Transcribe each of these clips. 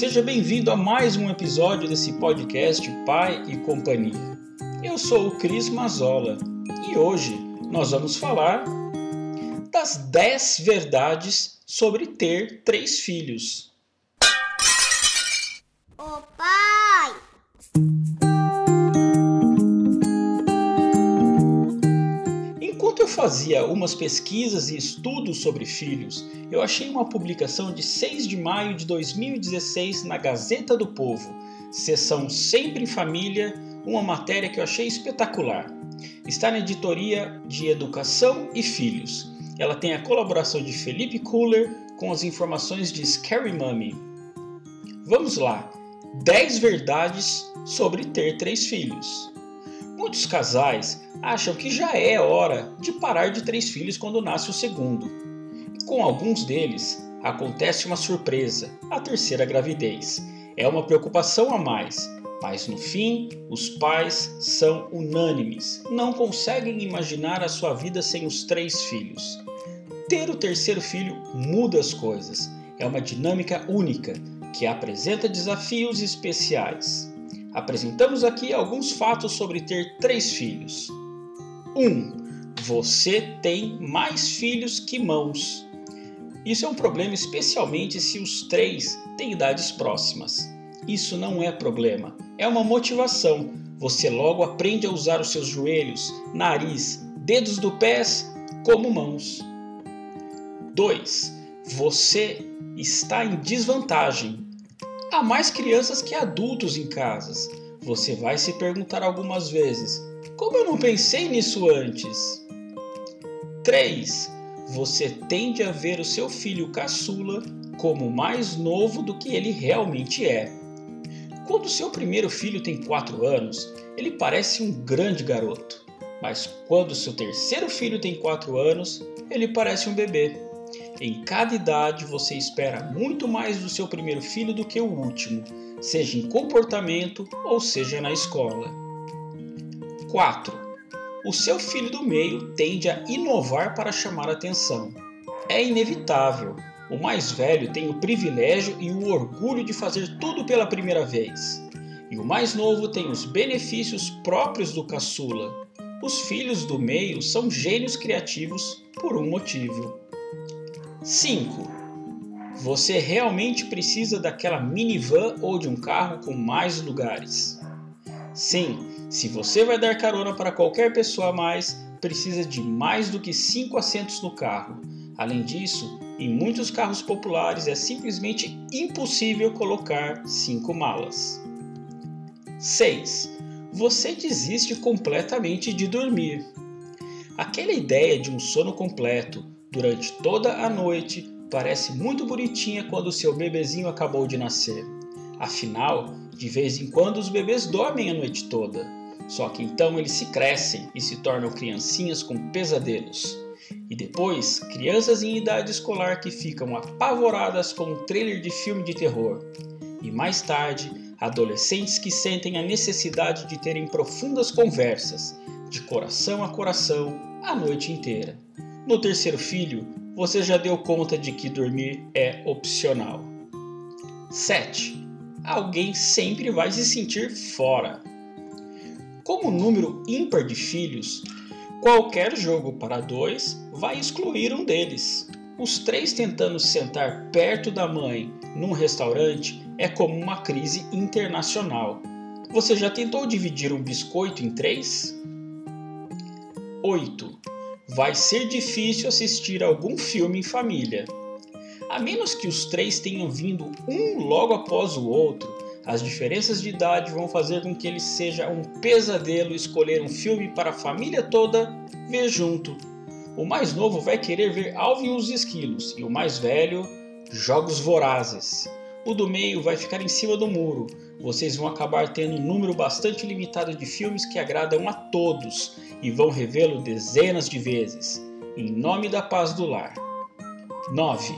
Seja bem-vindo a mais um episódio desse podcast Pai e Companhia. Eu sou o Cris Mazola e hoje nós vamos falar das 10 verdades sobre ter três filhos. Fazia umas pesquisas e estudos sobre filhos, eu achei uma publicação de 6 de maio de 2016 na Gazeta do Povo, seção Sempre em Família, uma matéria que eu achei espetacular. Está na editoria de Educação e Filhos. Ela tem a colaboração de Felipe Kuller com as informações de Scary Mummy. Vamos lá! 10 verdades sobre ter três filhos. Muitos casais acham que já é hora de parar de três filhos quando nasce o segundo. Com alguns deles, acontece uma surpresa, a terceira gravidez. É uma preocupação a mais, mas no fim, os pais são unânimes, não conseguem imaginar a sua vida sem os três filhos. Ter o terceiro filho muda as coisas, é uma dinâmica única que apresenta desafios especiais. Apresentamos aqui alguns fatos sobre ter três filhos. 1. Um, você tem mais filhos que mãos. Isso é um problema especialmente se os três têm idades próximas. Isso não é problema, é uma motivação. Você logo aprende a usar os seus joelhos, nariz, dedos do pés como mãos. 2. Você está em desvantagem. Há mais crianças que adultos em casas. Você vai se perguntar algumas vezes: como eu não pensei nisso antes? 3. Você tende a ver o seu filho caçula como mais novo do que ele realmente é. Quando seu primeiro filho tem 4 anos, ele parece um grande garoto. Mas quando seu terceiro filho tem 4 anos, ele parece um bebê. Em cada idade você espera muito mais do seu primeiro filho do que o último, seja em comportamento ou seja na escola. 4. O seu filho do meio tende a inovar para chamar atenção. É inevitável. O mais velho tem o privilégio e o orgulho de fazer tudo pela primeira vez. E o mais novo tem os benefícios próprios do caçula. Os filhos do meio são gênios criativos por um motivo. 5. Você realmente precisa daquela minivan ou de um carro com mais lugares? Sim, se você vai dar carona para qualquer pessoa a mais, precisa de mais do que 5 assentos no carro. Além disso, em muitos carros populares é simplesmente impossível colocar 5 malas. 6. Você desiste completamente de dormir. Aquela ideia de um sono completo, durante toda a noite parece muito bonitinha quando seu bebezinho acabou de nascer. Afinal, de vez em quando os bebês dormem a noite toda. Só que então eles se crescem e se tornam criancinhas com pesadelos. E depois, crianças em idade escolar que ficam apavoradas com um trailer de filme de terror. E mais tarde, adolescentes que sentem a necessidade de terem profundas conversas, de coração a coração, a noite inteira. No terceiro filho, você já deu conta de que dormir é opcional. 7. Alguém sempre vai se sentir fora. Como número ímpar de filhos, qualquer jogo para dois vai excluir um deles. Os três tentando sentar perto da mãe num restaurante é como uma crise internacional. Você já tentou dividir um biscoito em três? 8 vai ser difícil assistir algum filme em família. A menos que os três tenham vindo um logo após o outro, as diferenças de idade vão fazer com que ele seja um pesadelo escolher um filme para a família toda ver junto. O mais novo vai querer ver Alvin e os Esquilos e o mais velho, Jogos Vorazes. O do meio vai ficar em cima do muro. Vocês vão acabar tendo um número bastante limitado de filmes que agradam a todos e vão revê-lo dezenas de vezes, em nome da paz do lar. 9.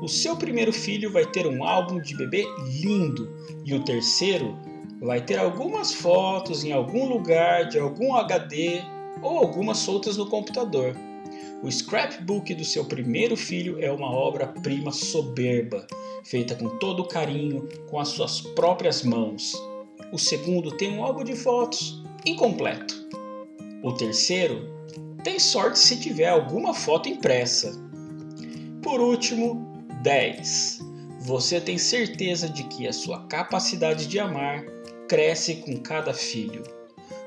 O seu primeiro filho vai ter um álbum de bebê lindo e o terceiro vai ter algumas fotos em algum lugar de algum HD ou algumas soltas no computador. O scrapbook do seu primeiro filho é uma obra-prima soberba, feita com todo carinho, com as suas próprias mãos. O segundo tem um álbum de fotos incompleto. O terceiro tem sorte se tiver alguma foto impressa. Por último, 10. Você tem certeza de que a sua capacidade de amar cresce com cada filho.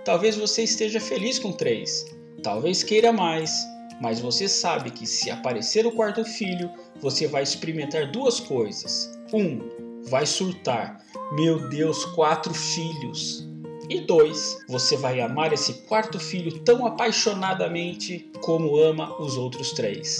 Talvez você esteja feliz com três, talvez queira mais, mas você sabe que se aparecer o quarto filho, você vai experimentar duas coisas. Um, vai surtar. Meu Deus, quatro filhos. E dois, você vai amar esse quarto filho tão apaixonadamente como ama os outros três.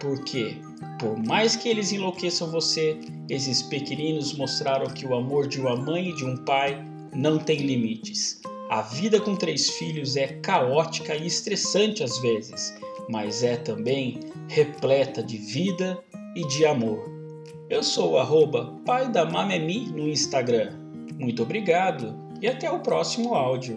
Porque, por mais que eles enlouqueçam você, esses pequeninos mostraram que o amor de uma mãe e de um pai não tem limites. A vida com três filhos é caótica e estressante às vezes, mas é também repleta de vida e de amor. Eu sou o arroba pai da Mamemi no Instagram. Muito obrigado e até o próximo áudio.